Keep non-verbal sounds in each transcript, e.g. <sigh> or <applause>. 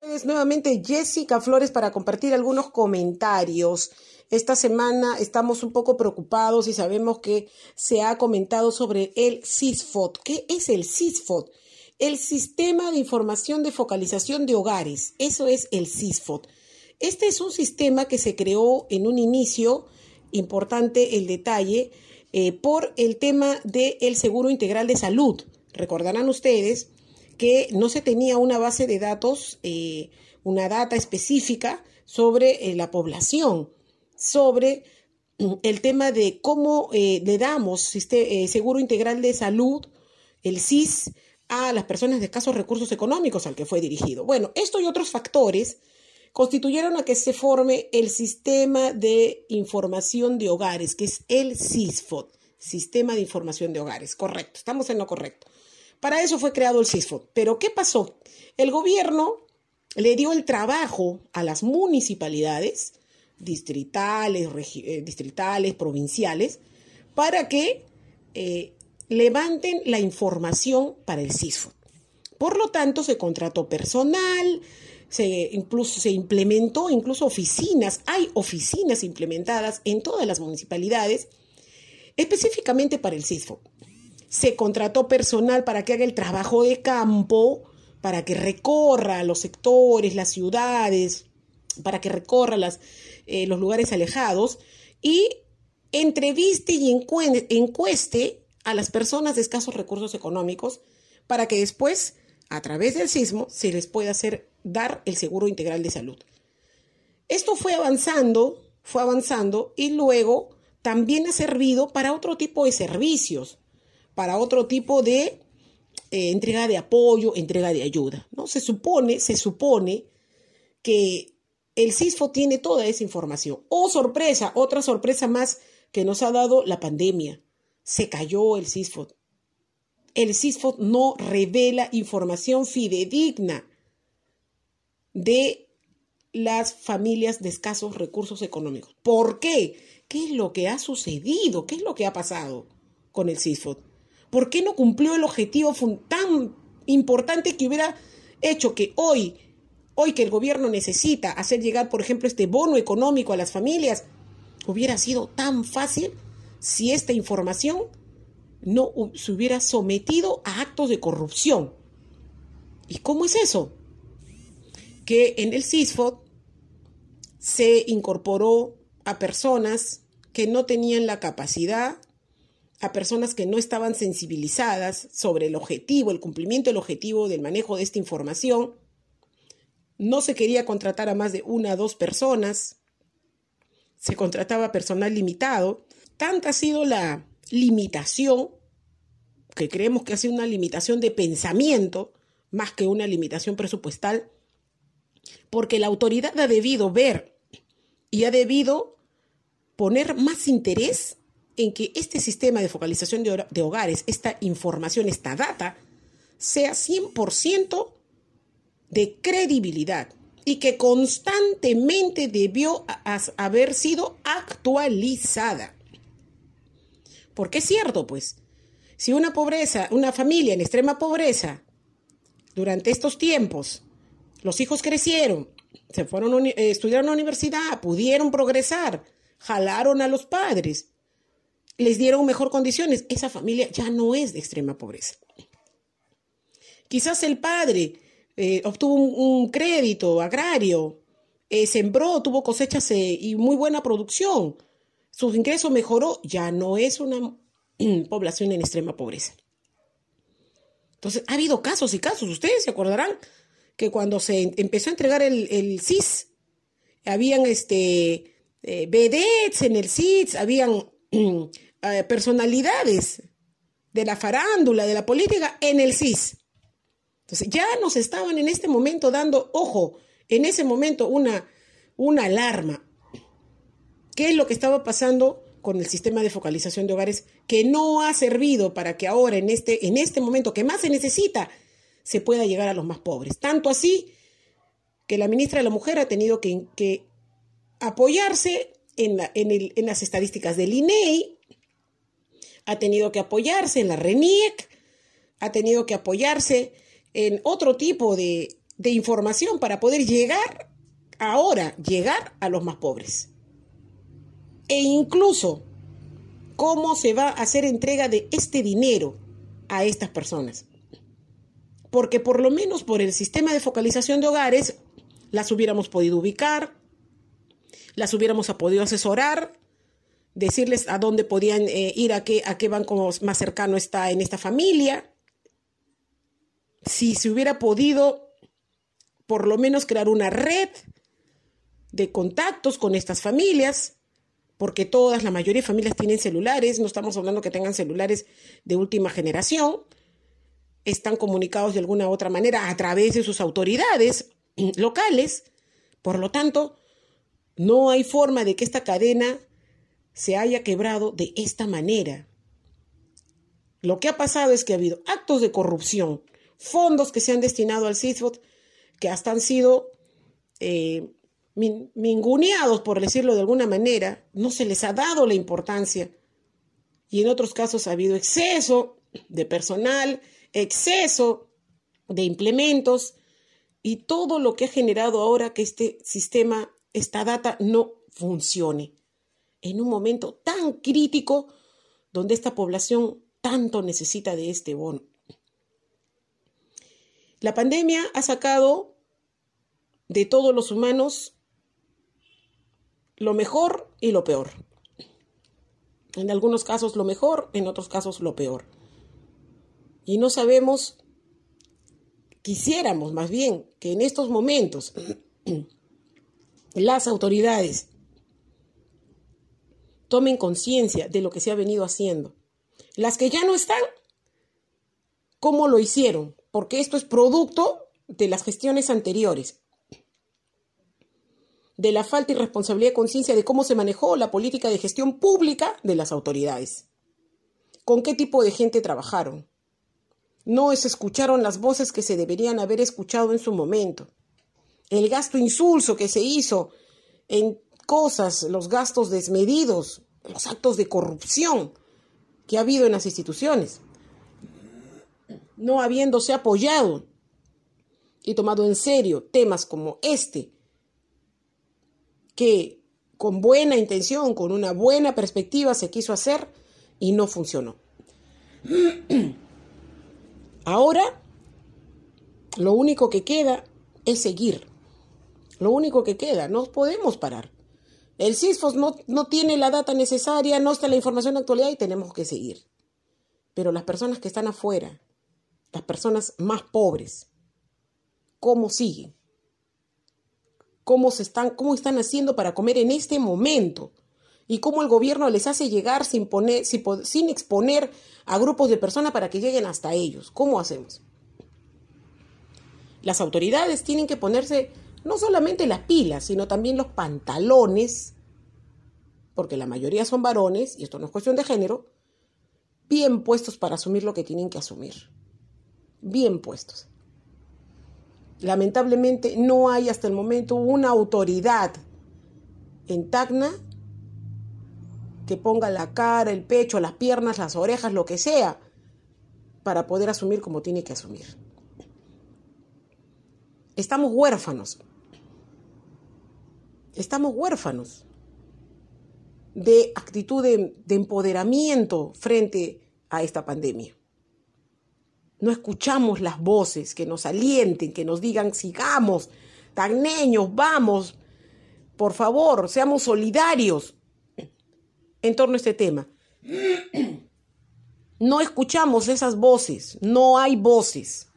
Es nuevamente Jessica Flores para compartir algunos comentarios. Esta semana estamos un poco preocupados y sabemos que se ha comentado sobre el CISFOT. ¿Qué es el CISFOT? El Sistema de Información de Focalización de Hogares. Eso es el CISFOT. Este es un sistema que se creó en un inicio, importante el detalle, eh, por el tema del seguro integral de salud. Recordarán ustedes que no se tenía una base de datos, eh, una data específica sobre eh, la población, sobre mm, el tema de cómo eh, le damos seguro integral de salud, el SIS, a las personas de escasos recursos económicos al que fue dirigido. Bueno, esto y otros factores constituyeron a que se forme el sistema de información de hogares, que es el SISFOD, Sistema de Información de Hogares. Correcto, estamos en lo correcto. Para eso fue creado el CISFOD. Pero ¿qué pasó? El gobierno le dio el trabajo a las municipalidades, distritales, eh, distritales provinciales, para que eh, levanten la información para el CISFOD. Por lo tanto, se contrató personal, se, implementó incluso oficinas, hay oficinas implementadas en todas las municipalidades específicamente para el CISFOD se contrató personal para que haga el trabajo de campo, para que recorra los sectores, las ciudades, para que recorra eh, los lugares alejados y entreviste y encueste a las personas de escasos recursos económicos para que después, a través del sismo, se les pueda hacer dar el seguro integral de salud. Esto fue avanzando, fue avanzando y luego también ha servido para otro tipo de servicios para otro tipo de eh, entrega de apoyo, entrega de ayuda. ¿no? Se supone, se supone que el CISFO tiene toda esa información. Oh, sorpresa, otra sorpresa más que nos ha dado la pandemia. Se cayó el CISFO. El CISFO no revela información fidedigna de las familias de escasos recursos económicos. ¿Por qué? ¿Qué es lo que ha sucedido? ¿Qué es lo que ha pasado con el CISFO? ¿Por qué no cumplió el objetivo tan importante que hubiera hecho que hoy, hoy que el gobierno necesita hacer llegar, por ejemplo, este bono económico a las familias, hubiera sido tan fácil si esta información no se hubiera sometido a actos de corrupción? ¿Y cómo es eso? Que en el CISFOD se incorporó a personas que no tenían la capacidad a personas que no estaban sensibilizadas sobre el objetivo, el cumplimiento del objetivo del manejo de esta información. No se quería contratar a más de una o dos personas, se contrataba personal limitado. Tanta ha sido la limitación, que creemos que ha sido una limitación de pensamiento más que una limitación presupuestal, porque la autoridad ha debido ver y ha debido poner más interés en que este sistema de focalización de, hogares, esta información, esta data, sea 100% de credibilidad y que constantemente debió haber sido actualizada. Porque es cierto, pues, si una pobreza, una familia en extrema pobreza, durante estos tiempos, los hijos crecieron, se fueron a eh, estudiar a la universidad, pudieron progresar, jalaron a los padres, les dieron mejor condiciones, esa familia ya no es de extrema pobreza. Quizás el padre eh, obtuvo un, crédito agrario, eh, sembró, tuvo cosechas eh, y muy buena producción, su ingreso mejoró, ya no es una <clears throat> población en extrema pobreza. Entonces, ha habido casos y casos, ustedes se acordarán que cuando se empezó a entregar el, el CIS, habían este, vedettes en el CIS, habían <clears throat> Eh, personalidades de la farándula, de la política, en el CIS. Entonces, ya nos estaban en este momento dando, ojo, en ese momento una, una alarma. ¿Qué es lo que estaba pasando con el sistema de focalización de hogares que no ha servido para que ahora, en este, en este momento que más se necesita, se pueda llegar a los más pobres? Tanto así que la ministra de la Mujer ha tenido que, apoyarse en, en las estadísticas del INEI, ha tenido que apoyarse en la RENIEC, ha tenido que apoyarse en otro tipo de, de información para poder llegar ahora, llegar a los más pobres. E incluso cómo se va a hacer entrega de este dinero a estas personas. Porque por lo menos por el sistema de focalización de hogares las hubiéramos podido ubicar, las hubiéramos podido asesorar, decirles a dónde podían eh, ir, a qué, a qué banco más cercano está en esta familia. Si se hubiera podido por lo menos crear una red de contactos con estas familias, porque todas, la mayoría de familias tienen celulares, no estamos hablando que tengan celulares de última generación, están comunicados de alguna u otra manera a través de sus autoridades <clears throat> locales, por lo tanto, no hay forma de que esta cadena se haya quebrado de esta manera. Lo que ha pasado es que ha habido actos de corrupción, fondos que se han destinado al CISFOT que hasta han sido eh, minguneados, por decirlo de alguna manera, no se les ha dado la importancia. Y en otros casos ha habido exceso de personal, exceso de implementos y todo lo que ha generado ahora que este sistema, esta data no funcione. En un momento tan crítico donde esta población tanto necesita de este bono. La pandemia ha sacado de todos los humanos lo mejor y lo peor. En algunos casos lo mejor, en otros casos lo peor. Y no sabemos, quisiéramos más bien que en estos momentos <clears throat> las autoridades tomen conciencia de lo que se ha venido haciendo. Las que ya no están, ¿cómo lo hicieron? Porque esto es producto de las gestiones anteriores de la falta y responsabilidad de conciencia de cómo se manejó la política de gestión pública de las autoridades. ¿Con qué tipo de gente trabajaron? No se escucharon las voces que se deberían haber escuchado en su momento. El gasto insulso que se hizo en cosas, los gastos desmedidos, los actos de corrupción que ha habido en las instituciones, no habiéndose apoyado y tomado en serio temas como este, que con buena intención, con una buena perspectiva se quiso hacer y no funcionó. <clears throat> Ahora, lo único que queda es seguir. Lo único que queda, no podemos parar. El CISFOS no, no tiene la data necesaria, no está la información de actualidad y tenemos que seguir. Pero las personas que están afuera, las personas más pobres, ¿cómo siguen? cómo, se están, cómo están haciendo para comer en este momento y cómo el gobierno les hace llegar sin, poner, sin, exponer a grupos de personas para que lleguen hasta ellos. ¿Cómo hacemos? Las autoridades tienen que ponerse no solamente las pilas, sino también los pantalones, porque la mayoría son varones, y esto no es cuestión de género, bien puestos para asumir lo que tienen que asumir. Bien puestos. Lamentablemente no hay hasta el momento una autoridad en Tacna que ponga la cara, el pecho, las piernas, las orejas, lo que sea, para poder asumir como tiene que asumir. Estamos huérfanos. Estamos huérfanos de actitud de, de empoderamiento frente a esta pandemia. No escuchamos las voces que nos alienten, que nos digan, sigamos, tagneños, vamos, por favor, seamos solidarios en torno a este tema. No escuchamos esas voces, no hay voces.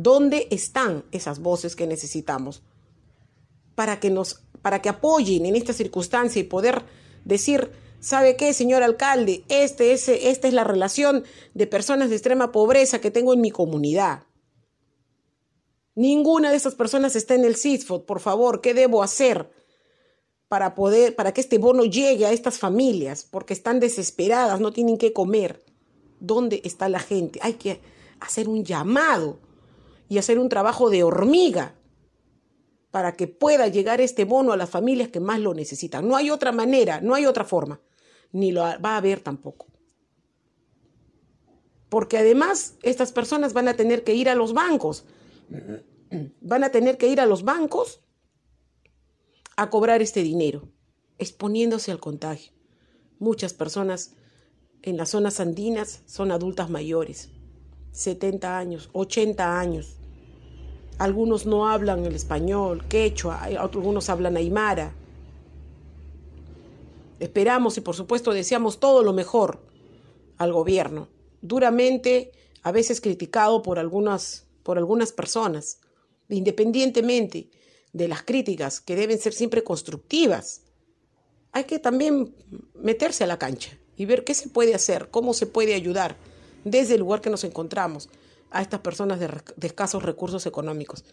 ¿Dónde están esas voces que necesitamos para que nos para que apoyen en esta circunstancia y poder decir ¿Sabe qué, señor alcalde? Este, esta es la relación de personas de extrema pobreza que tengo en mi comunidad. Ninguna de esas personas está en el CISFOT. Por favor, ¿qué debo hacer para poder, para que este bono llegue a estas familias? Porque están desesperadas, no tienen qué comer. ¿Dónde está la gente? Hay que hacer un llamado y hacer un trabajo de hormiga para que pueda llegar este bono a las familias que más lo necesitan. No hay otra manera, no hay otra forma ni lo va a haber tampoco. Porque además estas personas van a tener que ir a los bancos van a tener que ir a los bancos a cobrar este dinero, exponiéndose al contagio. Muchas personas en las zonas andinas son adultas mayores, 70 años, 80 años. Algunos no hablan el español, quechua, algunos hablan aymara. Esperamos y por supuesto deseamos todo lo mejor al gobierno, duramente a veces criticado por algunas, por algunas personas, independientemente de las críticas que deben ser siempre constructivas. Hay que también meterse a la cancha y ver qué se puede hacer, cómo se puede ayudar desde el lugar que nos encontramos a estas personas de, escasos recursos económicos.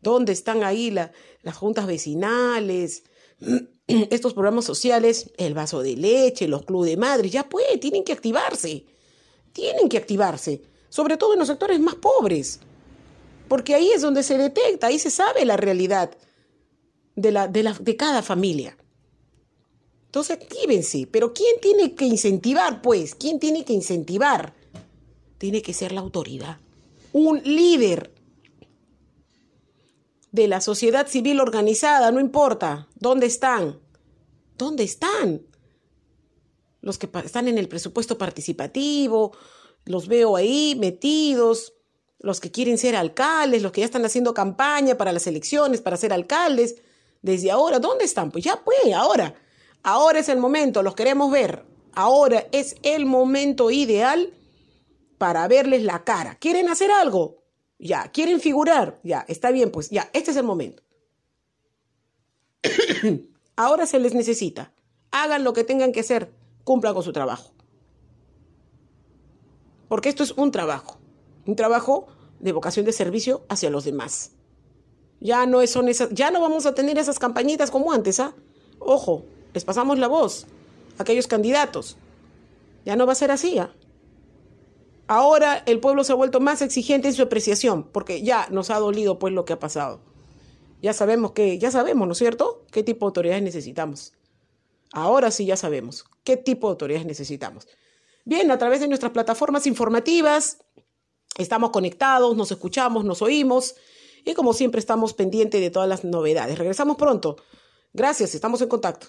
¿Dónde están ahí las juntas vecinales, <clears throat> estos programas sociales, el vaso de leche, los clubes de madres? Ya pues, tienen que activarse, tienen que activarse, sobre todo en los sectores más pobres, porque ahí es donde se detecta, ahí se sabe la realidad de, la, de, la, de cada familia. Entonces actívense, pero ¿quién tiene que incentivar, pues? ¿Quién tiene que incentivar? Tiene que ser la autoridad, un líder de la sociedad civil organizada, no importa, ¿dónde están? ¿Dónde están? Los que están en el presupuesto participativo, los veo ahí metidos, los que quieren ser alcaldes, los que ya están haciendo campaña para las elecciones, para ser alcaldes, desde ahora, ¿dónde están? Pues ya pues, ahora Ahora es el momento, los queremos ver. Ahora es el momento ideal para verles la cara. ¿Quieren hacer algo? Ya. ¿Quieren figurar? Ya. Está bien, pues ya. Este es el momento. <coughs> Ahora se les necesita. Hagan lo que tengan que hacer. Cumplan con su trabajo. Porque esto es un trabajo. Un trabajo de vocación de servicio hacia los demás. Ya no, son esas, ya no vamos a tener esas campañitas como antes, ¿ah? Ojo, les pasamos la voz a aquellos candidatos. Ya no va a ser así. ¿ah? Ahora el pueblo se ha vuelto más exigente en su apreciación, porque ya nos ha dolido pues lo que ha pasado. Ya sabemos que, ya sabemos, ¿no es cierto? ¿Qué tipo de autoridades necesitamos? Ahora sí ya sabemos qué tipo de autoridades necesitamos. Bien, a través de nuestras plataformas informativas estamos conectados, nos escuchamos, nos oímos y como siempre estamos pendientes de todas las novedades. Regresamos pronto. Gracias, estamos en contacto.